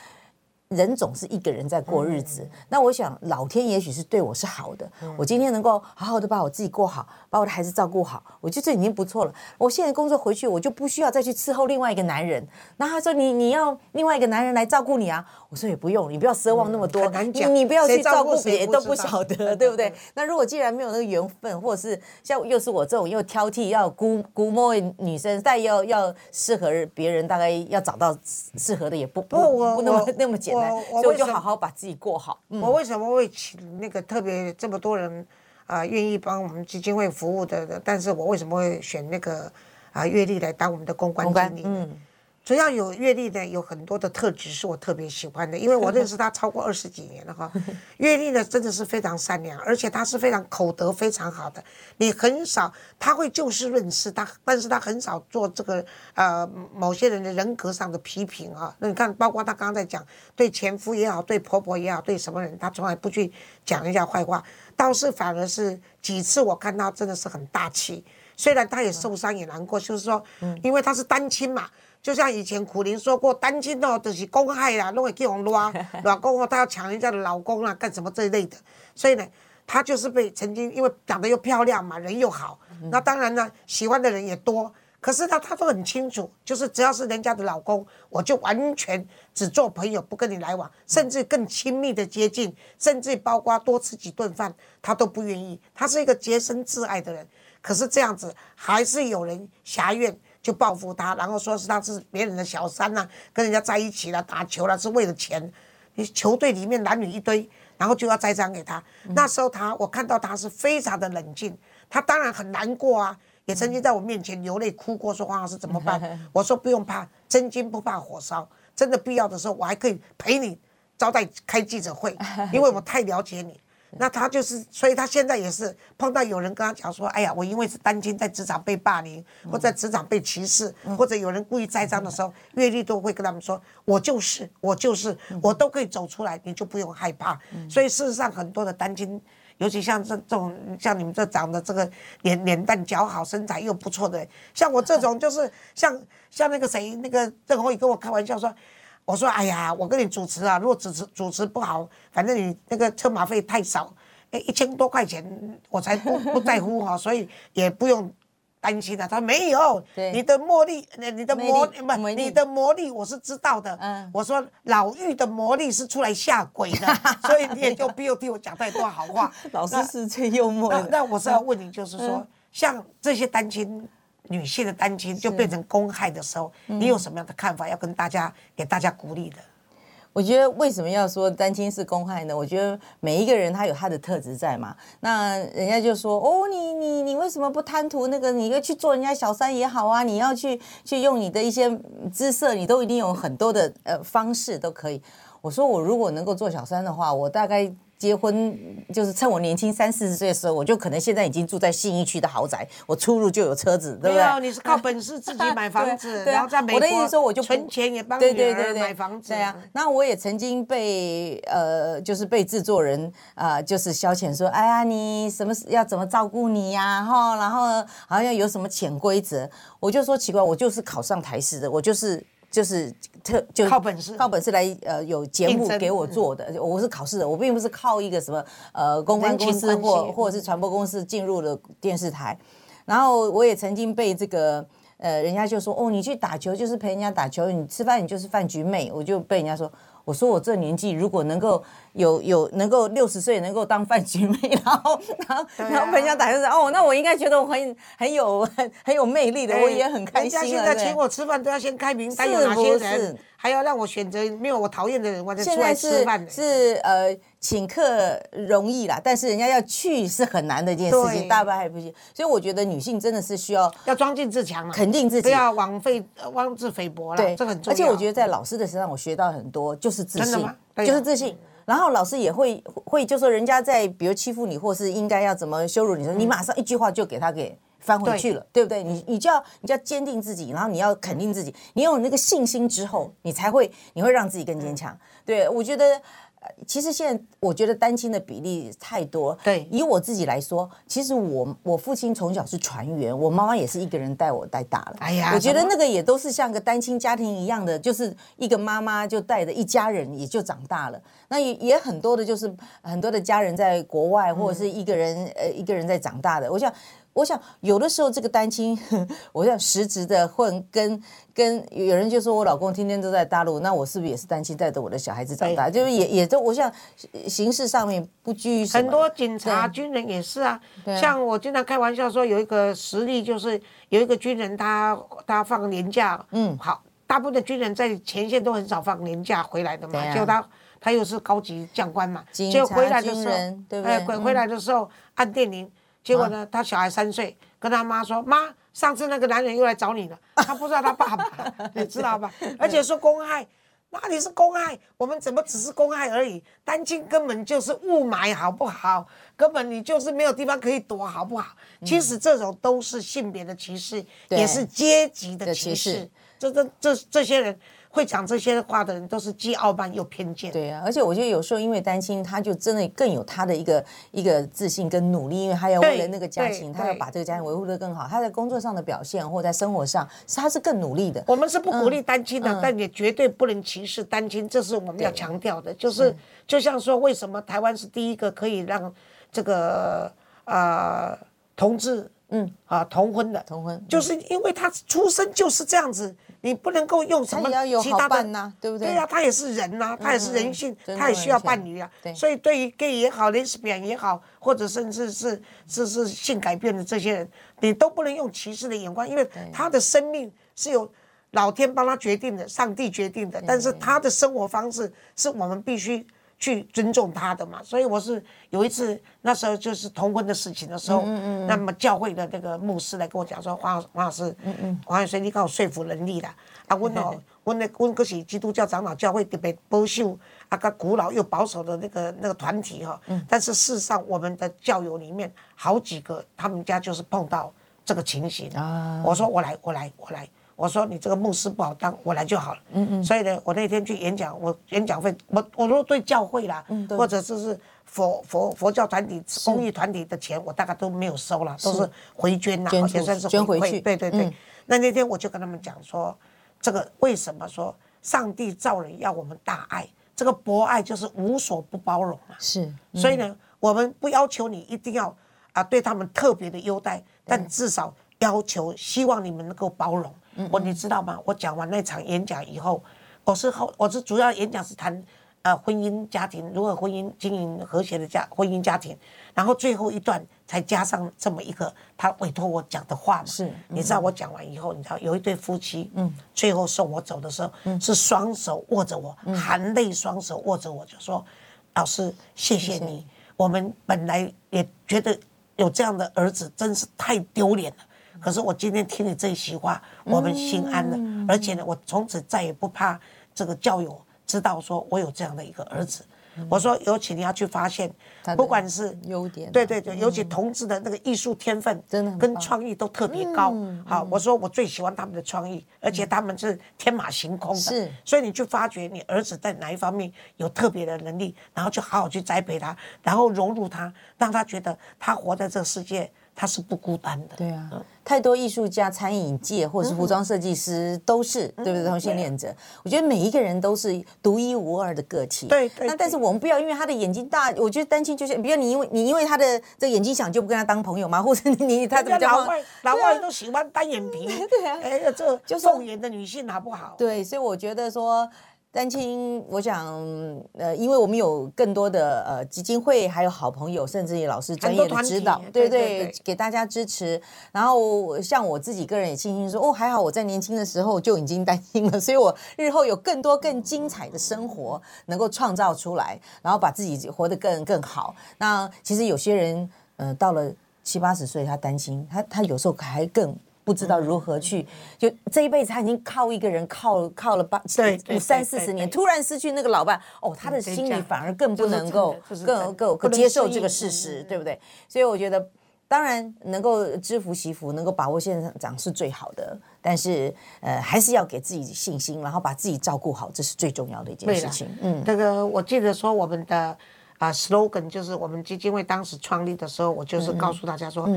人总是一个人在过日子，那我想老天也许是对我是好的，我今天能够好好的把我自己过好，把我的孩子照顾好，我觉得这已经不错了。我现在工作回去，我就不需要再去伺候另外一个男人。那他说你你要另外一个男人来照顾你啊？我说也不用，你不要奢望那么多，你你不要去照顾别人都不晓得，对不对？那如果既然没有那个缘分，或者是像又是我这种又挑剔要估估摸女生，再要要适合别人，大概要找到适合的也不不不那么那么简单。所以我就好好把自己过好。我为什么会请那个特别这么多人啊愿意帮我们基金会服务的？但是我为什么会选那个啊月丽来当我们的公关经理？嗯。主要有阅历呢，有很多的特质是我特别喜欢的，因为我 认识他超过二十几年了哈。阅历呢，真的是非常善良，而且他是非常口德非常好的。你很少，他会就事论事，他但是他很少做这个呃某些人的人格上的批评啊。那你看，包括他刚刚在讲对前夫也好，对婆婆也好，对什么人，他从来不去讲人家坏话，倒是反而是几次我看他真的是很大气，虽然他也受伤也难过，就是说，因为他是单亲嘛。就像以前苦苓说过，单亲哦，就是公害啦，弄个叫人拉，老公哦，她要抢人家的老公啊，干什么这一类的。所以呢，她就是被曾经因为长得又漂亮嘛，人又好，那当然呢，喜欢的人也多。可是她她都很清楚，就是只要是人家的老公，我就完全只做朋友，不跟你来往，甚至更亲密的接近，甚至包括多吃几顿饭，她都不愿意。她是一个洁身自爱的人，可是这样子还是有人挟怨。就报复他，然后说是他是别人的小三呐、啊，跟人家在一起了，打球了，是为了钱。你球队里面男女一堆，然后就要栽赃给他。嗯、那时候他，我看到他是非常的冷静，他当然很难过啊，也曾经在我面前流泪哭过，说黄老师怎么办？嗯、我说不用怕，真金不怕火烧，真的必要的时候，我还可以陪你招待开记者会，因为我太了解你。那他就是，所以他现在也是碰到有人跟他讲说，哎呀，我因为是单亲，在职场被霸凌，或在职场被歧视，或者有人故意栽赃的时候，阅历都会跟他们说，我就是，我就是，我都可以走出来，你就不用害怕。所以事实上，很多的单亲，尤其像这这种像你们这长得这个脸脸蛋姣好，身材又不错的，像我这种就是像像那个谁，那个郑弘仪跟我开玩笑说。我说：“哎呀，我跟你主持啊，如果主持主持不好，反正你那个车马费太少，哎，一千多块钱我才不不在乎哈，所以也不用担心了。”他说：“没有，你的魔力，你的魔不，你的魔力我是知道的。”嗯我说：“老妪的魔力是出来吓鬼的，所以你也就不用替我讲太多好话。”老师是最幽默的。那我是要问你，就是说，像这些单亲。女性的单亲就变成公害的时候，你有什么样的看法？要跟大家给大家鼓励的？我觉得为什么要说单亲是公害呢？我觉得每一个人他有他的特质在嘛。那人家就说哦，你你你为什么不贪图那个？你要去做人家小三也好啊，你要去去用你的一些姿色，你都一定有很多的呃方式都可以。我说我如果能够做小三的话，我大概。结婚就是趁我年轻三四十岁的时候，我就可能现在已经住在信义区的豪宅，我出入就有车子，对不对？没有，你是靠本事自己买房子，然后在美国。我的意思说，我就存钱也帮女儿买房子。对呀，那我也曾经被呃，就是被制作人啊、呃，就是消遣说，哎呀，你什么要怎么照顾你呀？哈，然后好像有什么潜规则，我就说奇怪，我就是考上台师的，我就是。就是特就靠本事，靠本事来呃有节目给我做的，我是考试的，我并不是靠一个什么呃公关公司或或者是传播公司进入了电视台，然后我也曾经被这个呃人家就说哦，你去打球就是陪人家打球，你吃饭你就是饭局妹，我就被人家说。我说我这年纪如果能够有有能够六十岁能够当饭局妹，然 后然后、啊、然后人家打电话哦，那我应该觉得我很很有很很有魅力的，我也很开心。人家现在请我吃饭都要先开名单，有哪些人？还要让我选择没有我讨厌的人，我再出来吃饭。是是呃，请客容易啦，但是人家要去是很难的一件事情，大半还不行。所以我觉得女性真的是需要要装进自强，肯定自己，不要枉费妄自菲薄了。对，这很重要。而且我觉得在老师的身上，我学到很多，就是自信，就是自信。然后老师也会会就说，人家在比如欺负你，或是应该要怎么羞辱你，说你马上一句话就给他给。翻回去了，对，对不对？你你就要你就要坚定自己，然后你要肯定自己，你有那个信心之后，你才会你会让自己更坚强。对，我觉得，其实现在我觉得单亲的比例太多。对，以我自己来说，其实我我父亲从小是船员，我妈妈也是一个人带我带大了。哎呀，我觉得那个也都是像个单亲家庭一样的，就是一个妈妈就带着一家人也就长大了。那也也很多的，就是很多的家人在国外，或者是一个人呃一个人在长大的。我想。我想有的时候这个单亲，我想实质的混跟跟有人就说我老公天天都在大陆，那我是不是也是单亲带着我的小孩子长大？就是也也都我想形式上面不拘于很多警察军人也是啊，像我经常开玩笑说有一个实例，就是有一个军人他他放年假，嗯，好，大部分的军人在前线都很少放年假回来的嘛，就他他又是高级将官嘛，就回来的时候，哎，回回来的时候按电铃。结果呢，他小孩三岁，跟他妈说：“妈，上次那个男人又来找你了。”他不知道他爸爸，你知道吧？而且说公害，哪里是公害？我们怎么只是公害而已？单亲根本就是雾霾，好不好？根本你就是没有地方可以躲，好不好？其实这种都是性别的歧视，也是阶级的歧视。这这这这些人。会讲这些话的人都是既傲慢又偏见。对啊，而且我觉得有时候因为担心，他就真的更有他的一个一个自信跟努力，因为他要为了那个家庭，他要把这个家庭维护的更好。他在工作上的表现或在生活上，他是更努力的。我们是不鼓励单亲的，嗯、但也绝对不能歧视单亲，这是我们要强调的。就是就像说，为什么台湾是第一个可以让这个呃同志嗯啊同婚的同婚，就是因为他出生就是这样子。你不能够用什么其他的，对不对？对呀，他也是人呐，他也是人性，他也需要伴侣啊。所以对于 gay 也好，lesbian 也好，或者甚至是是是性改变的这些人，你都不能用歧视的眼光，因为他的生命是由老天帮他决定的，上帝决定的，但是他的生活方式是我们必须去尊重他的嘛。所以我是有一次那时候就是同婚的事情的时候，嗯嗯，那么教会的那个牧师来跟我讲说，黄黄老师，嗯嗯，黄老师你靠说服能力啦，啊，我哦，我那我可是基督教长老教会特别保守啊个古老又保守的那个那个团体哈，但是事实上我们的教友里面好几个他们家就是碰到这个情形。啊，我说我来我来我来。我说你这个牧师不好当，我来就好了。嗯嗯。所以呢，我那天去演讲，我演讲费，我我都对教会啦，嗯，或者就是佛佛佛教团体、公益团体的钱，我大概都没有收了，都是回捐呐，也算是回馈。对对对。那那天我就跟他们讲说，这个为什么说上帝造人要我们大爱？这个博爱就是无所不包容嘛。是。所以呢，我们不要求你一定要啊对他们特别的优待，但至少要求希望你们能够包容。我你知道吗？我讲完那场演讲以后，我是后我是主要演讲是谈，呃，婚姻家庭如何婚姻经营和谐的家婚姻家庭，然后最后一段才加上这么一个他委托我讲的话嘛。是，你知道我讲完以后，你知道有一对夫妻，嗯，最后送我走的时候，嗯，是双手握着我，含泪双手握着我，就说，老师谢谢你，我们本来也觉得有这样的儿子真是太丢脸了。可是我今天听你这一席话，我们心安了，而且呢，我从此再也不怕这个教友知道说我有这样的一个儿子。我说，尤其你要去发现，不管是优点，对对对，尤其同志的那个艺术天分，真的跟创意都特别高。好，我说我最喜欢他们的创意，而且他们是天马行空的。是，所以你去发掘你儿子在哪一方面有特别的能力，然后就好好去栽培他，然后融入他，让他觉得他活在这个世界。他是不孤单的，对啊，太多艺术家、餐饮界或者是服装设计师都是，对不对？同性恋者，我觉得每一个人都是独一无二的个体。对，那但是我们不要因为他的眼睛大，我觉得担心就是，比如你因为你因为他的这个眼睛小就不跟他当朋友吗？或者你他怎么老外老外都喜欢单眼皮，对啊，哎，这就凤眼的女性好不好？对，所以我觉得说。单亲，我想，呃，因为我们有更多的呃基金会，还有好朋友，甚至于老师专业的指导，对对，对，对，给大家支持。然后像我自己个人也庆幸说，哦，还好我在年轻的时候就已经担心了，所以我日后有更多更精彩的生活能够创造出来，然后把自己活得更更好。那其实有些人，呃，到了七八十岁他担心，他他有时候还更。不知道如何去，就这一辈子他已经靠一个人靠靠了八五三四十年，突然失去那个老伴，哦，他的心里反而更不能够更更更接受这个事实，对不对？所以我觉得，当然能够知福惜福，能够把握现场是最好的，但是呃，还是要给自己信心，然后把自己照顾好，这是最重要的一件事情。嗯，这个我记得说我们的啊 slogan 就是我们基金会当时创立的时候，我就是告诉大家说。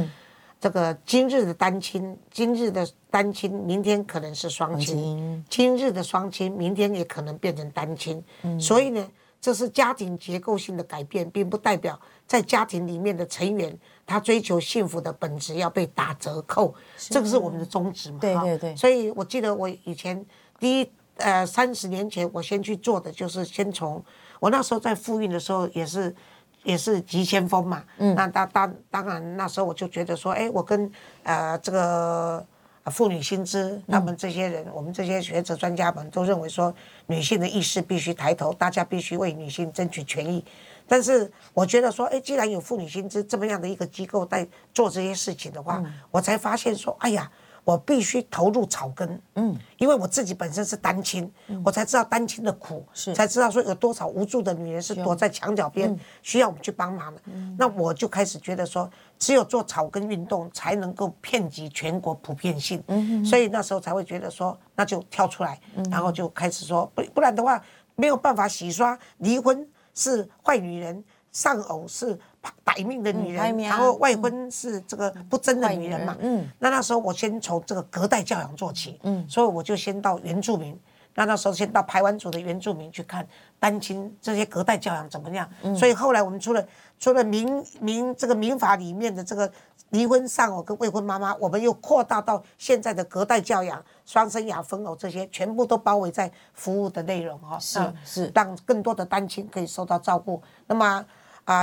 这个今日的单亲，今日的单亲，明天可能是双亲；今日的双亲，明天也可能变成单亲。所以呢，这是家庭结构性的改变，并不代表在家庭里面的成员他追求幸福的本质要被打折扣。这个是我们的宗旨嘛？对对对。所以我记得我以前第一呃三十年前，我先去做的就是先从我那时候在复孕的时候也是。也是急先锋嘛，嗯，那当当当然那时候我就觉得说，哎，我跟呃这个妇女薪资他们这些人，我们这些学者专家们都认为说，女性的意识必须抬头，大家必须为女性争取权益。但是我觉得说，哎，既然有妇女薪资这么样的一个机构在做这些事情的话，我才发现说，哎呀。我必须投入草根，嗯，因为我自己本身是单亲，嗯、我才知道单亲的苦，是。才知道说有多少无助的女人是躲在墙角边，需要我们去帮忙的。嗯、那我就开始觉得说，只有做草根运动才能够遍及全国普遍性，所以那时候才会觉得说，那就跳出来，嗯、然后就开始说，不不然的话没有办法洗刷离婚是坏女人，丧偶是。歹命的女人，然后外婚是这个不贞的女人嘛？嗯，那那时候我先从这个隔代教养做起，嗯，所以我就先到原住民，那那时候先到排湾族的原住民去看单亲这些隔代教养怎么样？嗯，所以后来我们除了除了民民这个民法里面的这个离婚丧偶跟未婚妈妈，我们又扩大到现在的隔代教养、双生养分偶这些，全部都包围在服务的内容哈，是是，让更多的单亲可以受到照顾。那么。啊，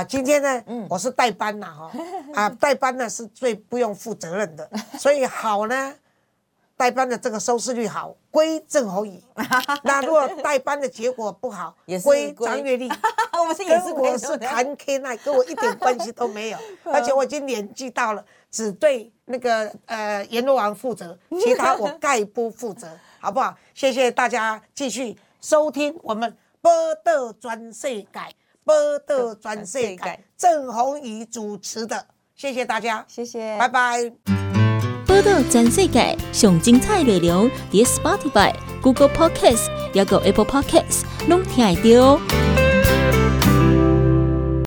今天呢，嗯、我是代班呐，哈，啊，代班呢是最不用负责任的，所以好呢，代班的这个收视率好，归郑侯乙；那如果代班的结果不好，归张月丽。我们是也是我是谈 K 奈，跟我一点关系都没有。而且我已经年纪到了，只对那个呃阎罗王负责，其他我概不负责，好不好？谢谢大家继续收听我们波道专世界，报道全世界，郑红怡主持的，谢谢大家，谢谢，拜拜。报道全世界上精彩内容，伫 Spotify、Google Podcasts，还有 Apple Podcasts，拢听得到。